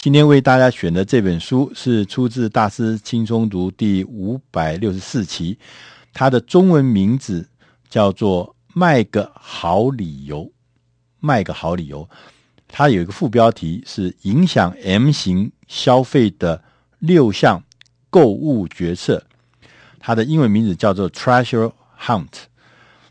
今天为大家选的这本书是出自《大师轻松读》第五百六十四期，它的中文名字叫做《卖个好理由》。卖个好理由，它有一个副标题是“影响 M 型消费的六项购物决策”，它的英文名字叫做 “Treasure Hunt”。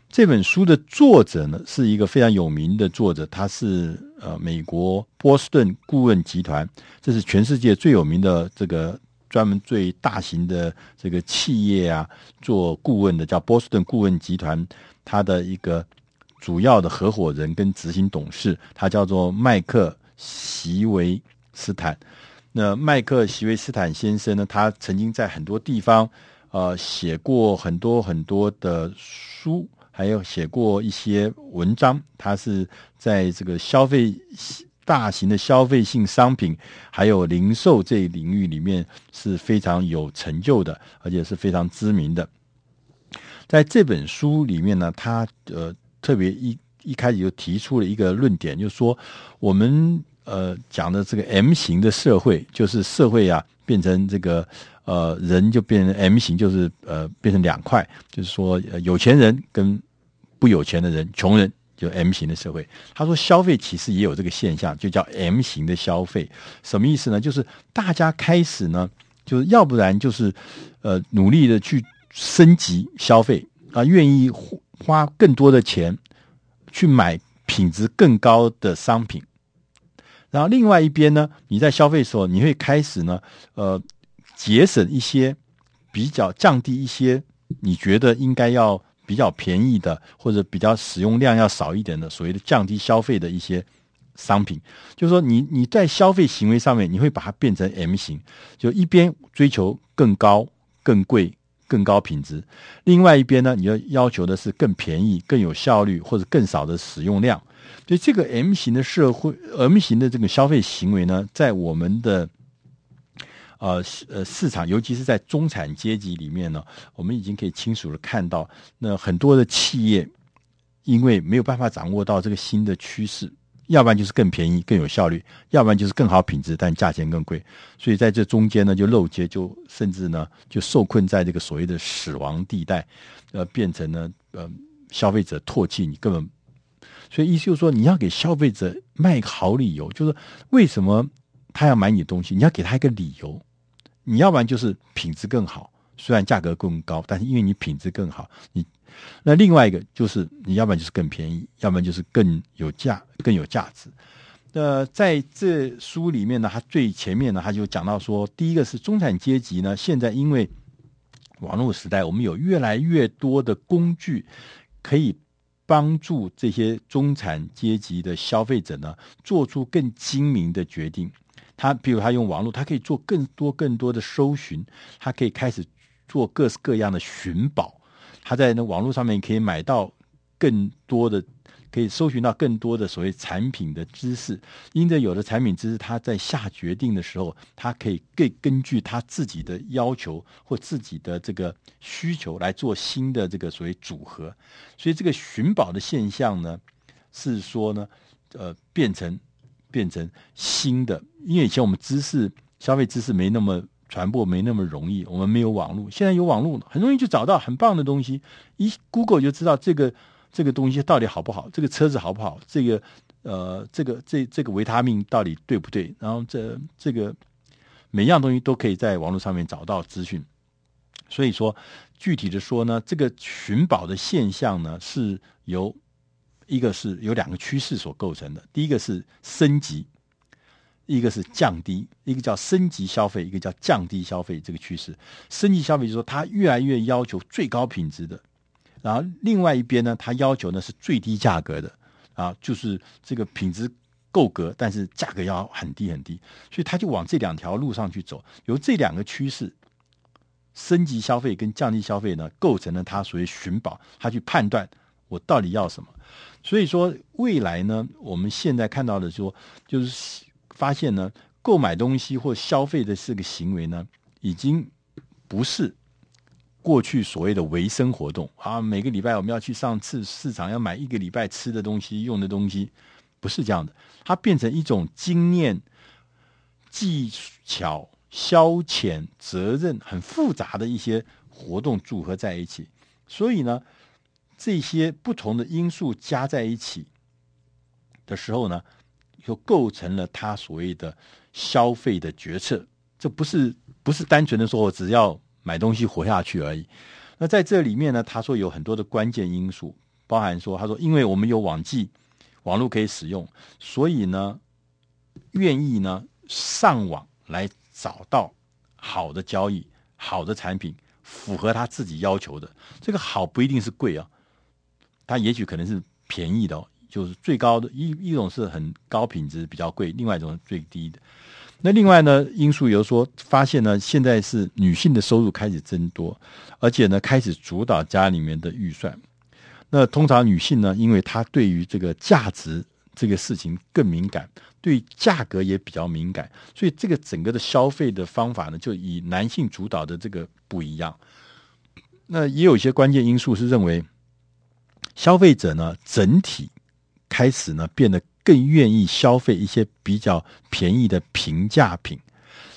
这本书的作者呢，是一个非常有名的作者，他是呃美国波士顿顾问集团，这是全世界最有名的这个专门最大型的这个企业啊做顾问的，叫波士顿顾问集团，他的一个主要的合伙人跟执行董事，他叫做麦克席维斯坦。那麦克席维斯坦先生呢，他曾经在很多地方呃写过很多很多的书。还有写过一些文章，他是在这个消费大型的消费性商品，还有零售这一领域里面是非常有成就的，而且是非常知名的。在这本书里面呢，他呃特别一一开始就提出了一个论点，就是说我们呃讲的这个 M 型的社会，就是社会啊变成这个。呃，人就变成 M 型，就是呃，变成两块，就是说，呃，有钱人跟不有钱的人，穷人就 M 型的社会。他说，消费其实也有这个现象，就叫 M 型的消费。什么意思呢？就是大家开始呢，就是要不然就是呃，努力的去升级消费啊，愿意花更多的钱去买品质更高的商品。然后另外一边呢，你在消费时候，你会开始呢，呃。节省一些，比较降低一些，你觉得应该要比较便宜的，或者比较使用量要少一点的，所谓的降低消费的一些商品，就是说你你在消费行为上面，你会把它变成 M 型，就一边追求更高、更贵、更高品质，另外一边呢，你要要求的是更便宜、更有效率或者更少的使用量。所以这个 M 型的社会，M 型的这个消费行为呢，在我们的。呃，市呃，市场尤其是在中产阶级里面呢，我们已经可以清楚的看到，那很多的企业因为没有办法掌握到这个新的趋势，要不然就是更便宜、更有效率，要不然就是更好品质，但价钱更贵。所以在这中间呢，就漏接，就甚至呢，就受困在这个所谓的死亡地带，呃，变成了呃消费者唾弃你，根本。所以意思就是说，你要给消费者卖个好理由，就是为什么他要买你的东西，你要给他一个理由。你要不然就是品质更好，虽然价格更高，但是因为你品质更好，你那另外一个就是你要不然就是更便宜，要不然就是更有价、更有价值。那在这书里面呢，它最前面呢，他就讲到说，第一个是中产阶级呢，现在因为网络时代，我们有越来越多的工具可以帮助这些中产阶级的消费者呢，做出更精明的决定。他比如他用网络，他可以做更多更多的搜寻，他可以开始做各式各样的寻宝。他在那网络上面可以买到更多的，可以搜寻到更多的所谓产品的知识。因着有了产品知识，他在下决定的时候，他可以更根据他自己的要求或自己的这个需求来做新的这个所谓组合。所以这个寻宝的现象呢，是说呢，呃，变成。变成新的，因为以前我们知识消费知识没那么传播，没那么容易，我们没有网络。现在有网络，很容易就找到很棒的东西，一 Google 就知道这个这个东西到底好不好，这个车子好不好，这个呃这个这这个维他命到底对不对？然后这这个每样东西都可以在网络上面找到资讯。所以说，具体的说呢，这个寻宝的现象呢，是由。一个是有两个趋势所构成的，第一个是升级，一个是降低，一个叫升级消费，一个叫降低消费。这个趋势，升级消费就是说它越来越要求最高品质的，然后另外一边呢，它要求呢是最低价格的啊，就是这个品质够格，但是价格要很低很低，所以他就往这两条路上去走。由这两个趋势，升级消费跟降低消费呢，构成了他所谓寻宝，他去判断我到底要什么。所以说，未来呢，我们现在看到的说，就是发现呢，购买东西或消费的这个行为呢，已经不是过去所谓的维生活动啊。每个礼拜我们要去上次市场，要买一个礼拜吃的东西、用的东西，不是这样的。它变成一种经验、技巧、消遣、责任很复杂的一些活动组合在一起，所以呢，这些不同的因素加在一起的时候呢，就构成了他所谓的消费的决策。这不是不是单纯的说我只要买东西活下去而已。那在这里面呢，他说有很多的关键因素，包含说，他说因为我们有网际网络可以使用，所以呢，愿意呢上网来找到好的交易、好的产品，符合他自己要求的。这个好不一定是贵啊，它也许可能是便宜的哦，就是最高的一一种是很高品质比较贵，另外一种是最低的。那另外呢，因素有说发现呢，现在是女性的收入开始增多，而且呢，开始主导家里面的预算。那通常女性呢，因为她对于这个价值这个事情更敏感，对价格也比较敏感，所以这个整个的消费的方法呢，就以男性主导的这个不一样。那也有一些关键因素是认为，消费者呢，整体开始呢变得。更愿意消费一些比较便宜的平价品，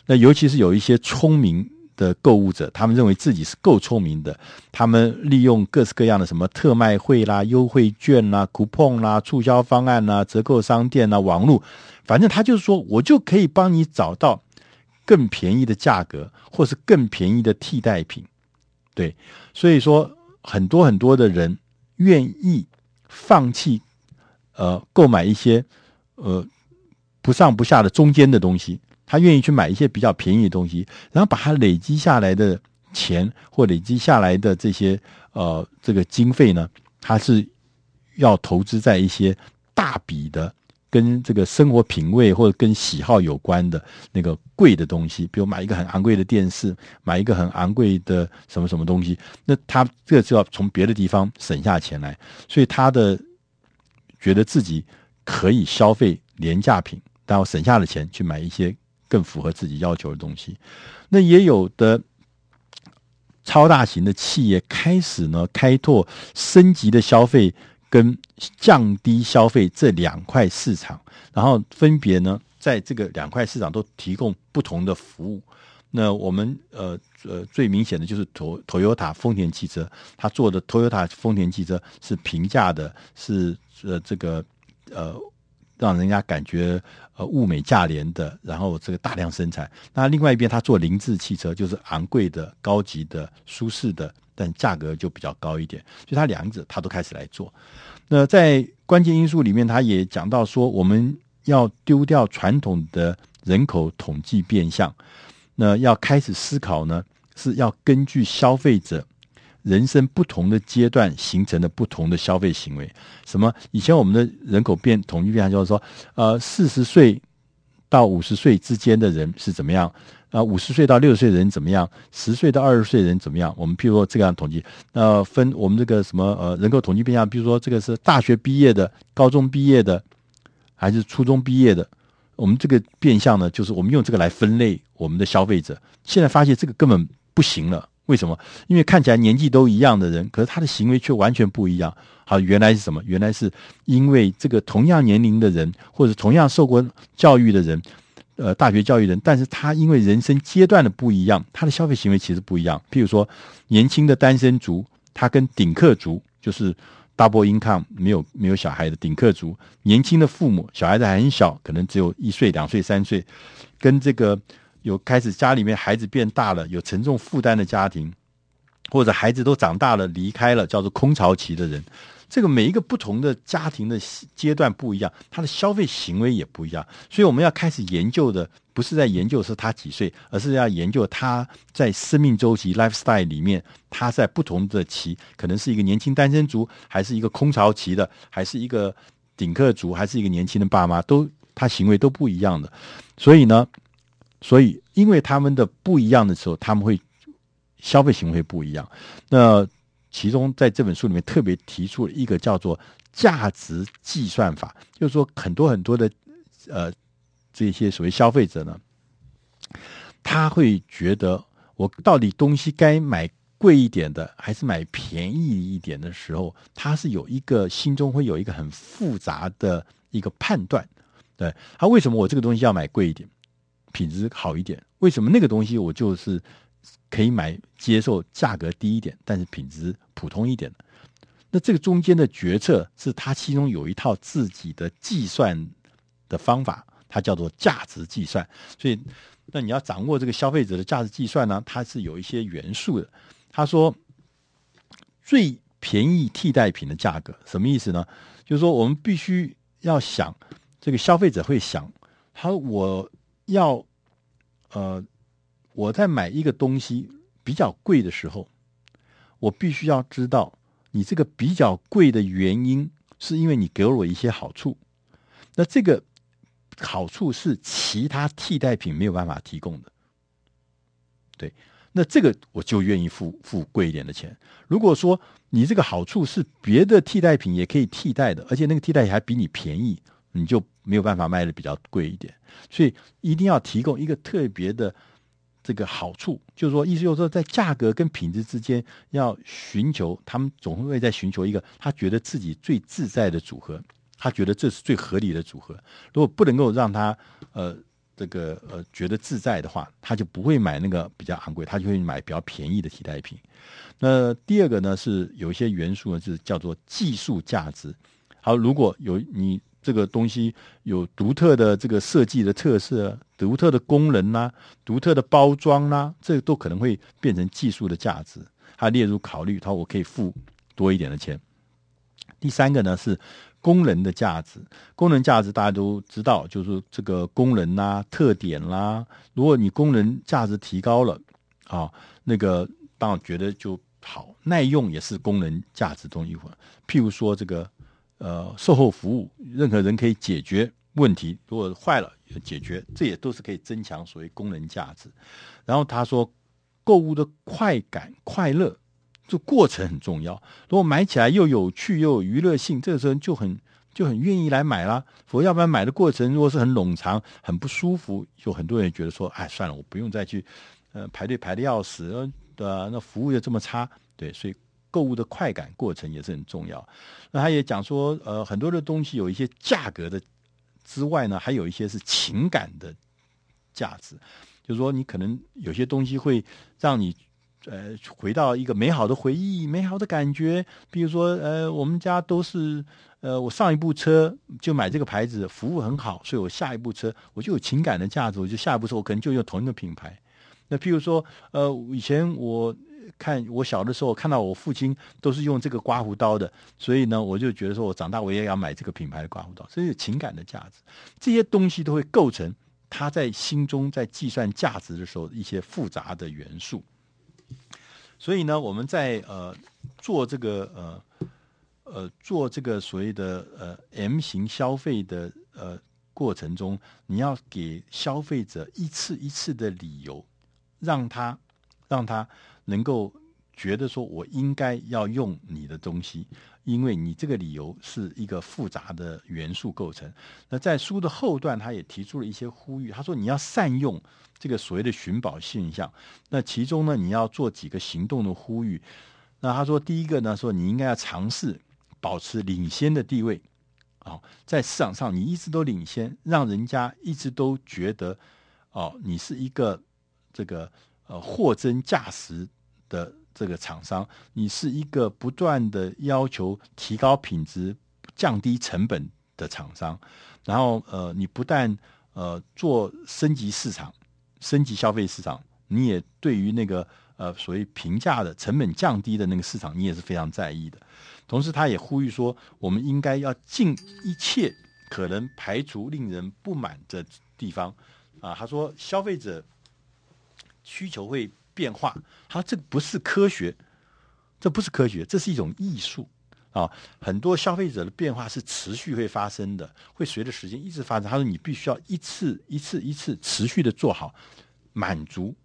那尤其是有一些聪明的购物者，他们认为自己是够聪明的，他们利用各式各样的什么特卖会啦、优惠券啦、coupon 啦、促销方案啦、折扣商店啦、网络，反正他就是说我就可以帮你找到更便宜的价格，或是更便宜的替代品。对，所以说很多很多的人愿意放弃。呃，购买一些呃不上不下的中间的东西，他愿意去买一些比较便宜的东西，然后把他累积下来的钱或累积下来的这些呃这个经费呢，他是要投资在一些大笔的跟这个生活品味或者跟喜好有关的那个贵的东西，比如买一个很昂贵的电视，买一个很昂贵的什么什么东西，那他这就要从别的地方省下钱来，所以他的。觉得自己可以消费廉价品，然后省下的钱去买一些更符合自己要求的东西。那也有的超大型的企业开始呢，开拓升级的消费跟降低消费这两块市场，然后分别呢，在这个两块市场都提供不同的服务。那我们呃呃最明显的就是 Toyota 丰田汽车，他做的 Toyota 丰田汽车是平价的，是。呃，这个呃，让人家感觉呃物美价廉的，然后这个大量生产。那另外一边，他做凌志汽车，就是昂贵的、高级的、舒适的，但价格就比较高一点。所以，他两者他都开始来做。那在关键因素里面，他也讲到说，我们要丢掉传统的人口统计变相，那要开始思考呢，是要根据消费者。人生不同的阶段形成的不同的消费行为，什么？以前我们的人口变统计变相就是说，呃，四十岁到五十岁之间的人是怎么样？啊，五十岁到六十岁人怎么样？十岁到二十岁人怎么样？我们譬如说这个样统计，那，分我们这个什么呃人口统计变相，比如说这个是大学毕业的、高中毕业的，还是初中毕业的？我们这个变相呢，就是我们用这个来分类我们的消费者。现在发现这个根本不行了。为什么？因为看起来年纪都一样的人，可是他的行为却完全不一样。好，原来是什么？原来是因为这个同样年龄的人，或者同样受过教育的人，呃，大学教育人，但是他因为人生阶段的不一样，他的消费行为其实不一样。譬如说，年轻的单身族，他跟顶客族，就是 double income 没有没有小孩的顶客族，年轻的父母，小孩子还很小，可能只有一岁、两岁、三岁，跟这个。有开始家里面孩子变大了，有沉重负担的家庭，或者孩子都长大了离开了，叫做空巢期的人，这个每一个不同的家庭的阶段不一样，他的消费行为也不一样。所以我们要开始研究的，不是在研究是他几岁，而是要研究他在生命周期 lifestyle 里面，他在不同的期，可能是一个年轻单身族，还是一个空巢期的，还是一个顶客族，还是一个年轻的爸妈，都他行为都不一样的。所以呢。所以，因为他们的不一样的时候，他们会消费行为不一样。那其中在这本书里面特别提出了一个叫做价值计算法，就是说很多很多的呃这些所谓消费者呢，他会觉得我到底东西该买贵一点的，还是买便宜一点的时候，他是有一个心中会有一个很复杂的一个判断。对，他为什么我这个东西要买贵一点？品质好一点？为什么那个东西我就是可以买接受价格低一点，但是品质普通一点的？那这个中间的决策是他其中有一套自己的计算的方法，它叫做价值计算。所以，那你要掌握这个消费者的价值计算呢，它是有一些元素的。他说，最便宜替代品的价格什么意思呢？就是说，我们必须要想，这个消费者会想，他说我要，呃，我在买一个东西比较贵的时候，我必须要知道。你这个比较贵的原因，是因为你给了我一些好处，那这个好处是其他替代品没有办法提供的，对，那这个我就愿意付付贵一点的钱。如果说你这个好处是别的替代品也可以替代的，而且那个替代品还比你便宜，你就没有办法卖的比较贵一点。所以一定要提供一个特别的。这个好处就是说，意思就是说，在价格跟品质之间要寻求，他们总会在寻求一个他觉得自己最自在的组合，他觉得这是最合理的组合。如果不能够让他呃这个呃觉得自在的话，他就不会买那个比较昂贵，他就会买比较便宜的替代品。那第二个呢，是有一些元素呢，是叫做技术价值。好，如果有你。这个东西有独特的这个设计的特色，独特的功能呐、独特的包装呐、啊，这都可能会变成技术的价值，它列入考虑。它我可以付多一点的钱。第三个呢是功能的价值，功能价值大家都知道，就是这个功能啦、特点啦、如果你功能价值提高了啊，那个当然觉得就好，耐用也是功能价值中一环。譬如说这个。呃，售后服务，任何人可以解决问题。如果坏了，解决，这也都是可以增强所谓功能价值。然后他说，购物的快感、快乐，这过程很重要。如果买起来又有趣又有娱乐性，这个时候就很就很愿意来买啦。否则，要不然买的过程如果是很冗长、很不舒服，就很多人觉得说，哎，算了，我不用再去，呃，排队排的要死，对？那服务又这么差，对，所以。购物的快感过程也是很重要。那他也讲说，呃，很多的东西有一些价格的之外呢，还有一些是情感的价值。就是说，你可能有些东西会让你呃回到一个美好的回忆、美好的感觉。比如说，呃，我们家都是呃，我上一部车就买这个牌子，服务很好，所以我下一部车我就有情感的价值，我就下一部车我可能就用同一个品牌。那譬如说，呃，以前我。看我小的时候，看到我父亲都是用这个刮胡刀的，所以呢，我就觉得说我长大我也要买这个品牌的刮胡刀，这是情感的价值。这些东西都会构成他在心中在计算价值的时候一些复杂的元素。所以呢，我们在呃做这个呃呃做这个所谓的呃 M 型消费的呃过程中，你要给消费者一次一次的理由，让他让他。能够觉得说，我应该要用你的东西，因为你这个理由是一个复杂的元素构成。那在书的后段，他也提出了一些呼吁。他说，你要善用这个所谓的寻宝现象。那其中呢，你要做几个行动的呼吁。那他说，第一个呢，说你应该要尝试保持领先的地位啊，在市场上你一直都领先，让人家一直都觉得哦，你是一个这个呃货真价实。的这个厂商，你是一个不断的要求提高品质、降低成本的厂商，然后呃，你不但呃做升级市场、升级消费市场，你也对于那个呃所谓平价的成本降低的那个市场，你也是非常在意的。同时，他也呼吁说，我们应该要尽一切可能排除令人不满的地方啊。他说，消费者需求会。变化，它这不是科学，这不是科学，这是一种艺术啊！很多消费者的变化是持续会发生的，会随着时间一直发生。他说，你必须要一次一次一次持续的做好，满足，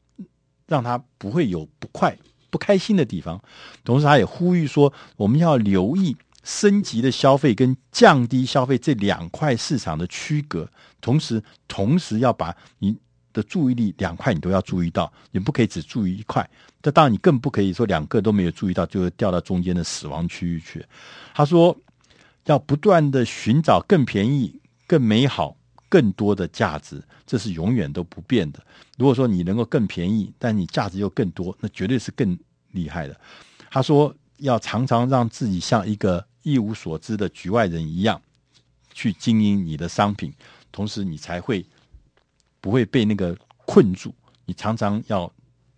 让他不会有不快、不开心的地方。同时，他也呼吁说，我们要留意升级的消费跟降低消费这两块市场的区隔，同时，同时要把你。的注意力两块你都要注意到，你不可以只注意一块。这当然你更不可以说两个都没有注意到，就会掉到中间的死亡区域去。他说要不断的寻找更便宜、更美好、更多的价值，这是永远都不变的。如果说你能够更便宜，但你价值又更多，那绝对是更厉害的。他说要常常让自己像一个一无所知的局外人一样去经营你的商品，同时你才会不会被那个困住。你常常要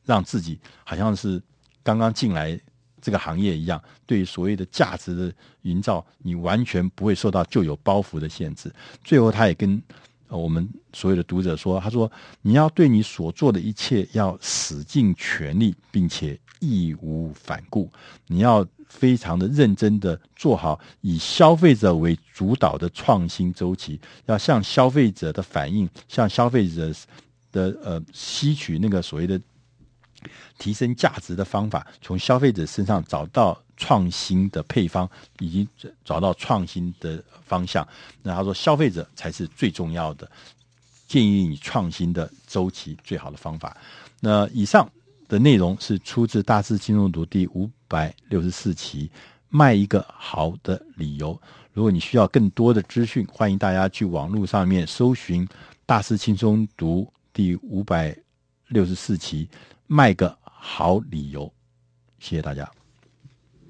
让自己好像是刚刚进来这个行业一样，对所谓的价值的营造，你完全不会受到旧有包袱的限制。最后，他也跟我们所有的读者说：“他说，你要对你所做的一切要使尽全力，并且义无反顾。你要非常的认真的做好以消费者为主导的创新周期，要向消费者的反应，向消费者的呃吸取那个所谓的。”提升价值的方法，从消费者身上找到创新的配方，以及找到创新的方向。那他说，消费者才是最重要的，建议你创新的周期最好的方法。那以上的内容是出自《大师轻松读》第五百六十四期，卖一个好的理由。如果你需要更多的资讯，欢迎大家去网络上面搜寻《大师轻松读》第五百六十四期。卖个好理由，谢谢大家。